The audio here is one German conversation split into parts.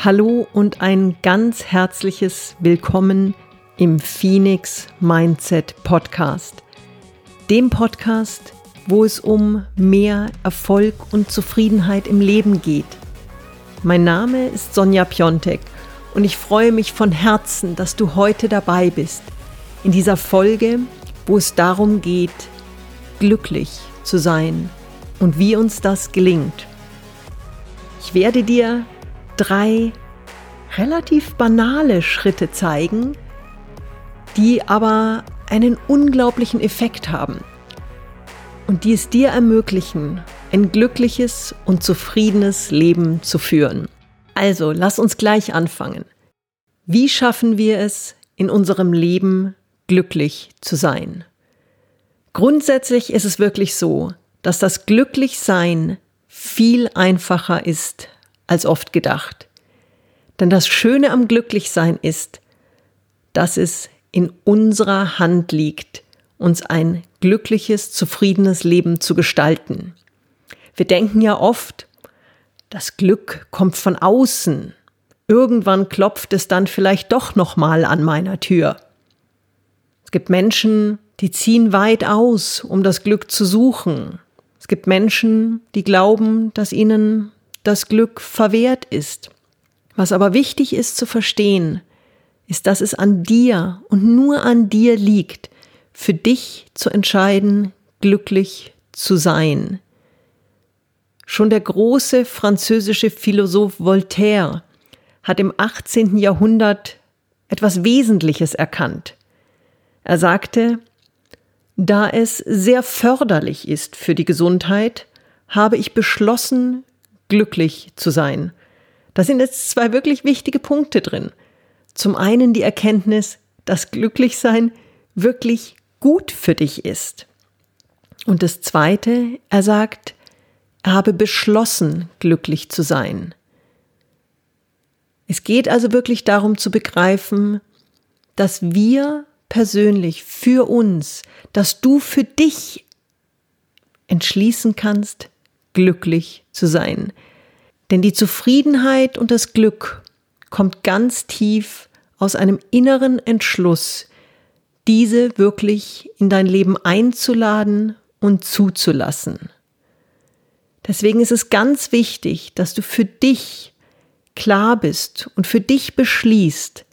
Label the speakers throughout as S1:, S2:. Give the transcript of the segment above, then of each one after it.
S1: Hallo und ein ganz herzliches Willkommen im Phoenix Mindset Podcast. Dem Podcast, wo es um mehr Erfolg und Zufriedenheit im Leben geht. Mein Name ist Sonja Piontek und ich freue mich von Herzen, dass du heute dabei bist. In dieser Folge, wo es darum geht, glücklich zu sein und wie uns das gelingt. Ich werde dir drei relativ banale Schritte zeigen, die aber einen unglaublichen Effekt haben und die es dir ermöglichen, ein glückliches und zufriedenes Leben zu führen. Also, lass uns gleich anfangen. Wie schaffen wir es, in unserem Leben glücklich zu sein? Grundsätzlich ist es wirklich so, dass das Glücklichsein viel einfacher ist als oft gedacht. Denn das Schöne am Glücklichsein ist, dass es in unserer Hand liegt, uns ein glückliches, zufriedenes Leben zu gestalten. Wir denken ja oft, das Glück kommt von außen. Irgendwann klopft es dann vielleicht doch noch mal an meiner Tür. Es gibt Menschen, die ziehen weit aus, um das Glück zu suchen. Es gibt Menschen, die glauben, dass ihnen das Glück verwehrt ist. Was aber wichtig ist zu verstehen, ist, dass es an dir und nur an dir liegt, für dich zu entscheiden, glücklich zu sein. Schon der große französische Philosoph Voltaire hat im 18. Jahrhundert etwas Wesentliches erkannt. Er sagte, da es sehr förderlich ist für die Gesundheit, habe ich beschlossen, glücklich zu sein. Da sind jetzt zwei wirklich wichtige Punkte drin. Zum einen die Erkenntnis, dass Glücklichsein wirklich gut für dich ist. Und das zweite, er sagt, er habe beschlossen, glücklich zu sein. Es geht also wirklich darum zu begreifen, dass wir persönlich für uns, dass du für dich entschließen kannst, glücklich zu sein. Denn die Zufriedenheit und das Glück kommt ganz tief aus einem inneren Entschluss, diese wirklich in dein Leben einzuladen und zuzulassen. Deswegen ist es ganz wichtig, dass du für dich klar bist und für dich beschließt,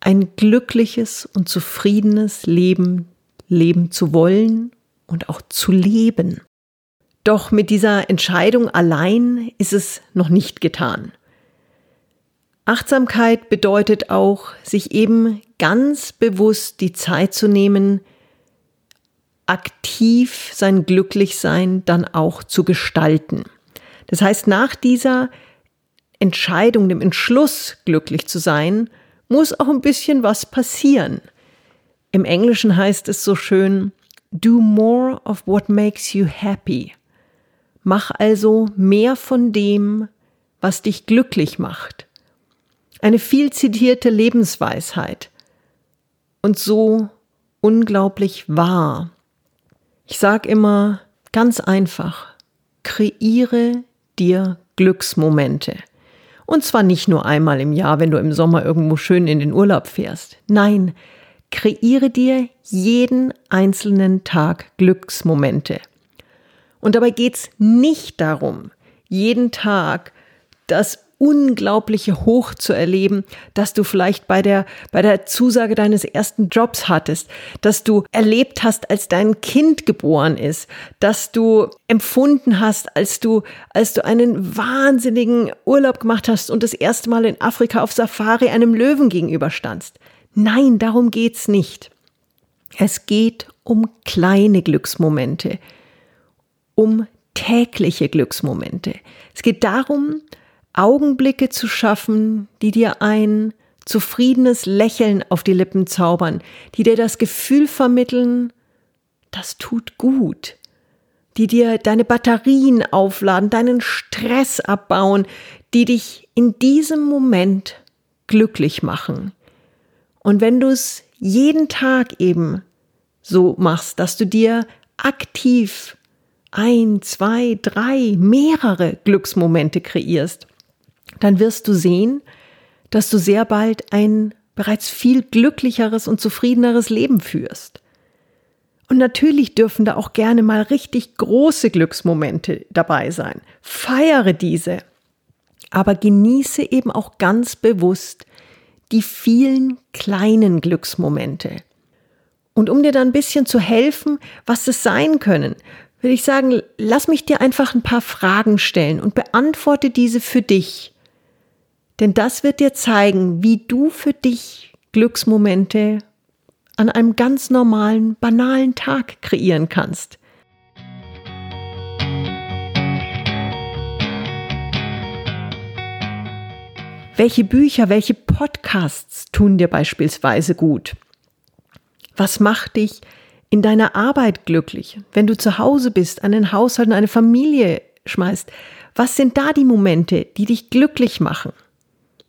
S1: ein glückliches und zufriedenes Leben leben zu wollen und auch zu leben. Doch mit dieser Entscheidung allein ist es noch nicht getan. Achtsamkeit bedeutet auch, sich eben ganz bewusst die Zeit zu nehmen, aktiv sein Glücklichsein dann auch zu gestalten. Das heißt, nach dieser Entscheidung, dem Entschluss, glücklich zu sein, muss auch ein bisschen was passieren. Im Englischen heißt es so schön, do more of what makes you happy. Mach also mehr von dem, was dich glücklich macht. Eine viel zitierte Lebensweisheit und so unglaublich wahr. Ich sag immer ganz einfach, kreiere dir Glücksmomente. Und zwar nicht nur einmal im Jahr, wenn du im Sommer irgendwo schön in den Urlaub fährst. Nein, kreiere dir jeden einzelnen Tag Glücksmomente. Und dabei geht's nicht darum, jeden Tag das unglaubliche Hoch zu erleben, dass du vielleicht bei der, bei der Zusage deines ersten Jobs hattest, dass du erlebt hast, als dein Kind geboren ist, dass du empfunden hast, als du, als du einen wahnsinnigen Urlaub gemacht hast und das erste Mal in Afrika auf Safari einem Löwen gegenüberstandst. Nein, darum geht's nicht. Es geht um kleine Glücksmomente, um tägliche Glücksmomente. Es geht darum, Augenblicke zu schaffen, die dir ein zufriedenes Lächeln auf die Lippen zaubern, die dir das Gefühl vermitteln, das tut gut, die dir deine Batterien aufladen, deinen Stress abbauen, die dich in diesem Moment glücklich machen. Und wenn du es jeden Tag eben so machst, dass du dir aktiv ein, zwei, drei, mehrere Glücksmomente kreierst, dann wirst du sehen, dass du sehr bald ein bereits viel glücklicheres und zufriedeneres Leben führst. Und natürlich dürfen da auch gerne mal richtig große Glücksmomente dabei sein. Feiere diese. Aber genieße eben auch ganz bewusst die vielen kleinen Glücksmomente. Und um dir dann ein bisschen zu helfen, was es sein können, würde ich sagen, lass mich dir einfach ein paar Fragen stellen und beantworte diese für dich. Denn das wird dir zeigen, wie du für dich Glücksmomente an einem ganz normalen, banalen Tag kreieren kannst. Welche Bücher, welche Podcasts tun dir beispielsweise gut? Was macht dich in deiner Arbeit glücklich? Wenn du zu Hause bist, einen Haushalt und eine Familie schmeißt, was sind da die Momente, die dich glücklich machen?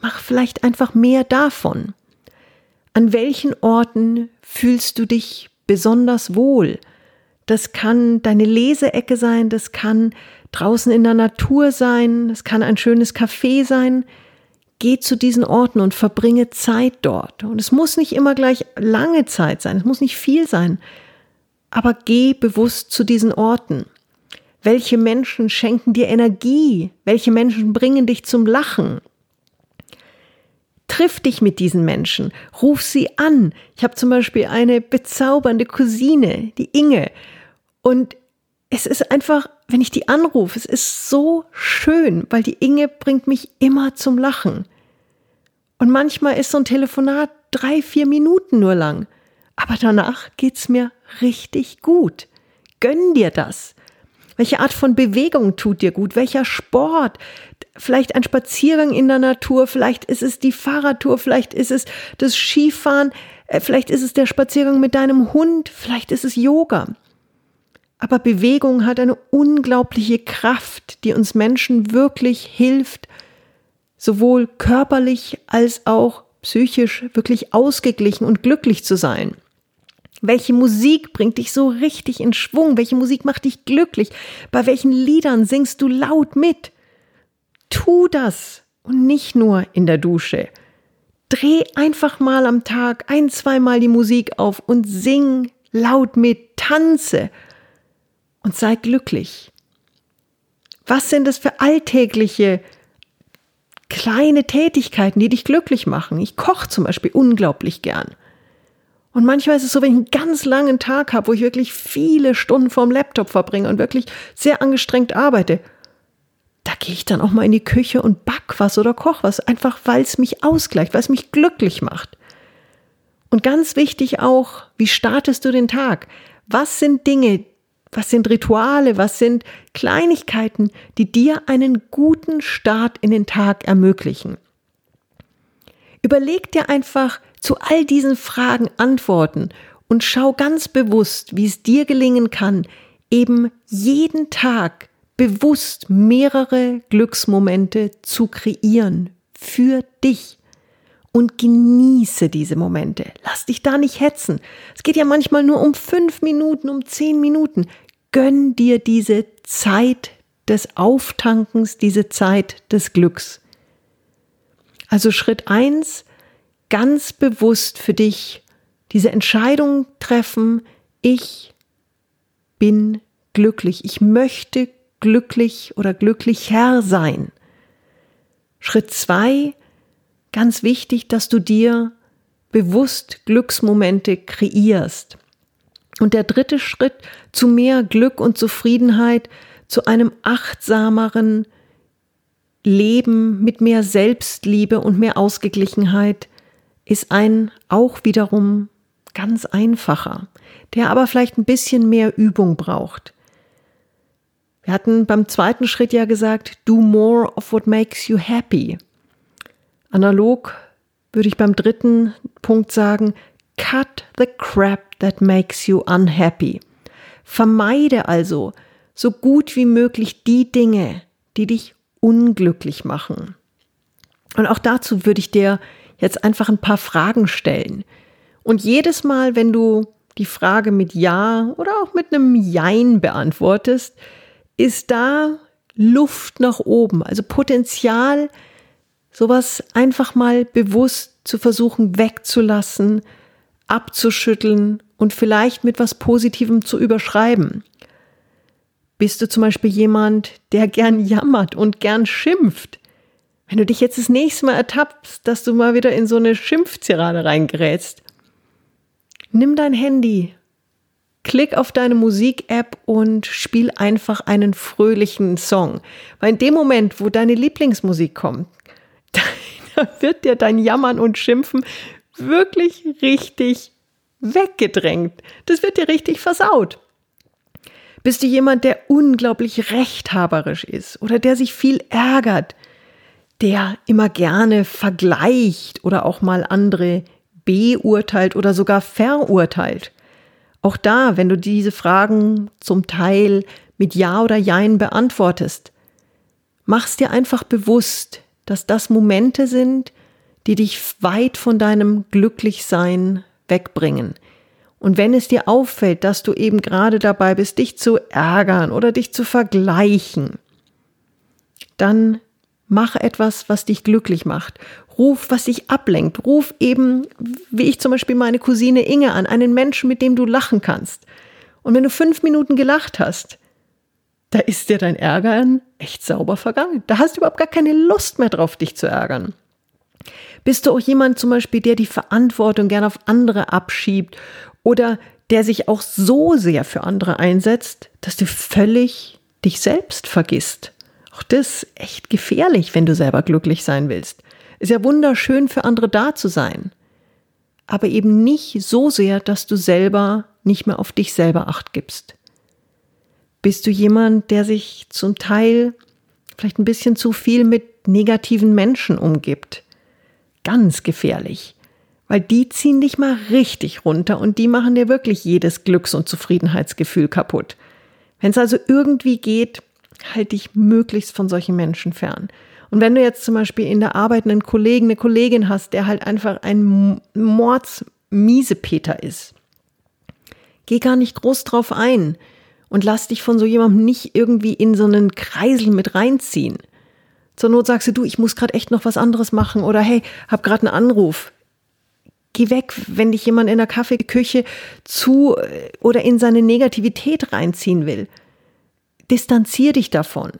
S1: Mach vielleicht einfach mehr davon. An welchen Orten fühlst du dich besonders wohl? Das kann deine Leseecke sein, das kann draußen in der Natur sein, das kann ein schönes Café sein. Geh zu diesen Orten und verbringe Zeit dort. Und es muss nicht immer gleich lange Zeit sein, es muss nicht viel sein, aber geh bewusst zu diesen Orten. Welche Menschen schenken dir Energie? Welche Menschen bringen dich zum Lachen? Triff dich mit diesen Menschen, ruf sie an. Ich habe zum Beispiel eine bezaubernde Cousine, die Inge. Und es ist einfach, wenn ich die anrufe, es ist so schön, weil die Inge bringt mich immer zum Lachen. Und manchmal ist so ein Telefonat drei, vier Minuten nur lang. Aber danach geht's mir richtig gut. Gönn dir das. Welche Art von Bewegung tut dir gut? Welcher Sport? vielleicht ein Spaziergang in der Natur, vielleicht ist es die Fahrradtour, vielleicht ist es das Skifahren, äh, vielleicht ist es der Spaziergang mit deinem Hund, vielleicht ist es Yoga. Aber Bewegung hat eine unglaubliche Kraft, die uns Menschen wirklich hilft, sowohl körperlich als auch psychisch wirklich ausgeglichen und glücklich zu sein. Welche Musik bringt dich so richtig in Schwung? Welche Musik macht dich glücklich? Bei welchen Liedern singst du laut mit? Tu das und nicht nur in der Dusche. Dreh einfach mal am Tag ein, zweimal die Musik auf und sing laut mit, tanze und sei glücklich. Was sind das für alltägliche kleine Tätigkeiten, die dich glücklich machen? Ich koche zum Beispiel unglaublich gern. Und manchmal ist es so, wenn ich einen ganz langen Tag habe, wo ich wirklich viele Stunden vorm Laptop verbringe und wirklich sehr angestrengt arbeite, da gehe ich dann auch mal in die Küche und back was oder koch was, einfach weil es mich ausgleicht, weil es mich glücklich macht. Und ganz wichtig auch, wie startest du den Tag? Was sind Dinge, was sind Rituale, was sind Kleinigkeiten, die dir einen guten Start in den Tag ermöglichen? Überleg dir einfach zu all diesen Fragen Antworten und schau ganz bewusst, wie es dir gelingen kann, eben jeden Tag bewusst mehrere Glücksmomente zu kreieren für dich. Und genieße diese Momente. Lass dich da nicht hetzen. Es geht ja manchmal nur um fünf Minuten, um zehn Minuten. Gönn dir diese Zeit des Auftankens, diese Zeit des Glücks. Also Schritt eins, ganz bewusst für dich diese Entscheidung treffen, ich bin glücklich, ich möchte glücklich oder glücklicher sein. Schritt zwei, ganz wichtig, dass du dir bewusst Glücksmomente kreierst. Und der dritte Schritt zu mehr Glück und Zufriedenheit, zu einem achtsameren Leben mit mehr Selbstliebe und mehr Ausgeglichenheit, ist ein auch wiederum ganz einfacher, der aber vielleicht ein bisschen mehr Übung braucht. Wir hatten beim zweiten Schritt ja gesagt, do more of what makes you happy. Analog würde ich beim dritten Punkt sagen, cut the crap that makes you unhappy. Vermeide also so gut wie möglich die Dinge, die dich unglücklich machen. Und auch dazu würde ich dir jetzt einfach ein paar Fragen stellen. Und jedes Mal, wenn du die Frage mit Ja oder auch mit einem Jein beantwortest, ist da Luft nach oben, also Potenzial, sowas einfach mal bewusst zu versuchen wegzulassen, abzuschütteln und vielleicht mit was Positivem zu überschreiben. Bist du zum Beispiel jemand, der gern jammert und gern schimpft? Wenn du dich jetzt das nächste Mal ertappst, dass du mal wieder in so eine Schimpfzirade reingerätst, nimm dein Handy, klick auf deine Musik-App und spiel einfach einen fröhlichen Song. Weil in dem Moment, wo deine Lieblingsmusik kommt, da wird dir dein Jammern und Schimpfen wirklich richtig weggedrängt. Das wird dir richtig versaut. Bist du jemand, der unglaublich rechthaberisch ist oder der sich viel ärgert, der immer gerne vergleicht oder auch mal andere beurteilt oder sogar verurteilt? Auch da, wenn du diese Fragen zum Teil mit Ja oder Jein beantwortest, machst dir einfach bewusst, dass das Momente sind, die dich weit von deinem Glücklichsein wegbringen. Und wenn es dir auffällt, dass du eben gerade dabei bist, dich zu ärgern oder dich zu vergleichen, dann mach etwas, was dich glücklich macht. Ruf, was dich ablenkt. Ruf eben, wie ich zum Beispiel meine Cousine Inge an, einen Menschen, mit dem du lachen kannst. Und wenn du fünf Minuten gelacht hast, da ist dir dein Ärgern echt sauber vergangen. Da hast du überhaupt gar keine Lust mehr drauf, dich zu ärgern. Bist du auch jemand zum Beispiel, der die Verantwortung gerne auf andere abschiebt oder der sich auch so sehr für andere einsetzt, dass du völlig dich selbst vergisst? Auch das ist echt gefährlich, wenn du selber glücklich sein willst. Ist ja wunderschön für andere da zu sein. Aber eben nicht so sehr, dass du selber nicht mehr auf dich selber acht gibst. Bist du jemand, der sich zum Teil vielleicht ein bisschen zu viel mit negativen Menschen umgibt? Ganz gefährlich, weil die ziehen dich mal richtig runter und die machen dir wirklich jedes Glücks- und Zufriedenheitsgefühl kaputt. Wenn es also irgendwie geht, halt dich möglichst von solchen Menschen fern. Und wenn du jetzt zum Beispiel in der Arbeit einen Kollegen, eine Kollegin hast, der halt einfach ein Mordsmiesepeter ist, geh gar nicht groß drauf ein und lass dich von so jemandem nicht irgendwie in so einen Kreisel mit reinziehen. Zur Not sagst du, du, ich muss gerade echt noch was anderes machen oder hey, hab gerade einen Anruf. Geh weg, wenn dich jemand in der Kaffeeküche zu äh, oder in seine Negativität reinziehen will. Distanzier dich davon.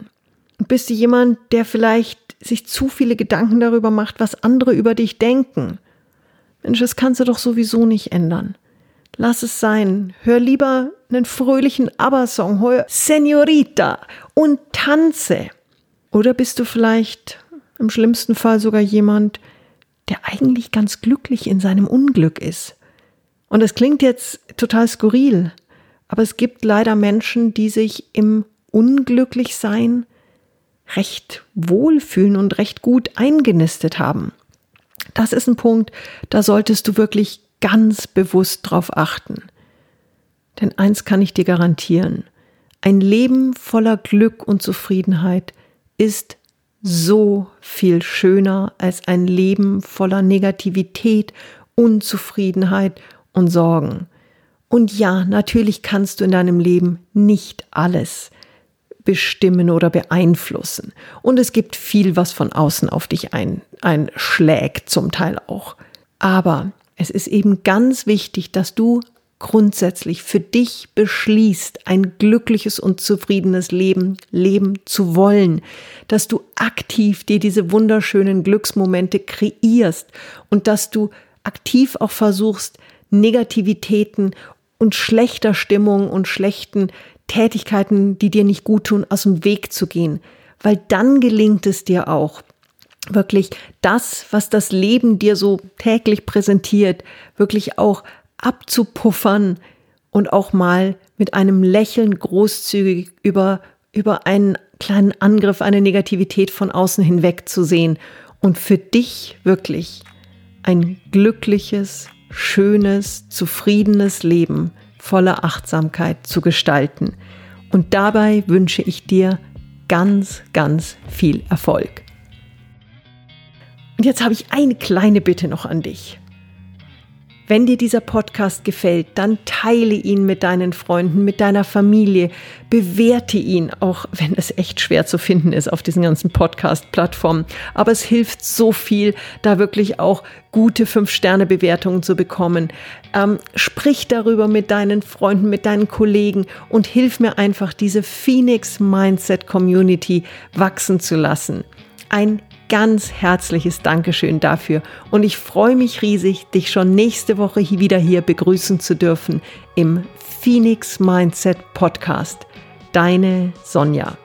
S1: Bist du jemand, der vielleicht sich zu viele Gedanken darüber macht, was andere über dich denken? Mensch, das kannst du doch sowieso nicht ändern. Lass es sein. Hör lieber einen fröhlichen ABBA-Song, hör Senorita und tanze. Oder bist du vielleicht im schlimmsten Fall sogar jemand, der eigentlich ganz glücklich in seinem Unglück ist? Und es klingt jetzt total skurril, aber es gibt leider Menschen, die sich im Unglücklichsein recht wohlfühlen und recht gut eingenistet haben. Das ist ein Punkt, da solltest du wirklich ganz bewusst drauf achten. Denn eins kann ich dir garantieren, ein Leben voller Glück und Zufriedenheit ist so viel schöner als ein Leben voller Negativität, Unzufriedenheit und Sorgen. Und ja, natürlich kannst du in deinem Leben nicht alles bestimmen oder beeinflussen. Und es gibt viel, was von außen auf dich ein, einschlägt, zum Teil auch. Aber es ist eben ganz wichtig, dass du grundsätzlich für dich beschließt, ein glückliches und zufriedenes Leben leben zu wollen, dass du aktiv dir diese wunderschönen Glücksmomente kreierst und dass du aktiv auch versuchst, Negativitäten und schlechter Stimmung und schlechten Tätigkeiten, die dir nicht gut tun, aus dem Weg zu gehen, weil dann gelingt es dir auch, wirklich das, was das Leben dir so täglich präsentiert, wirklich auch abzupuffern und auch mal mit einem Lächeln großzügig über, über einen kleinen Angriff, eine Negativität von außen hinweg zu sehen und für dich wirklich ein glückliches, schönes, zufriedenes Leben voller Achtsamkeit zu gestalten. Und dabei wünsche ich dir ganz, ganz viel Erfolg. Und jetzt habe ich eine kleine Bitte noch an dich. Wenn dir dieser Podcast gefällt, dann teile ihn mit deinen Freunden, mit deiner Familie, bewerte ihn, auch wenn es echt schwer zu finden ist auf diesen ganzen Podcast-Plattformen. Aber es hilft so viel, da wirklich auch gute Fünf-Sterne-Bewertungen zu bekommen. Ähm, sprich darüber mit deinen Freunden, mit deinen Kollegen und hilf mir einfach, diese Phoenix Mindset Community wachsen zu lassen. Ein ganz herzliches Dankeschön dafür und ich freue mich riesig, dich schon nächste Woche wieder hier begrüßen zu dürfen im Phoenix Mindset Podcast. Deine Sonja.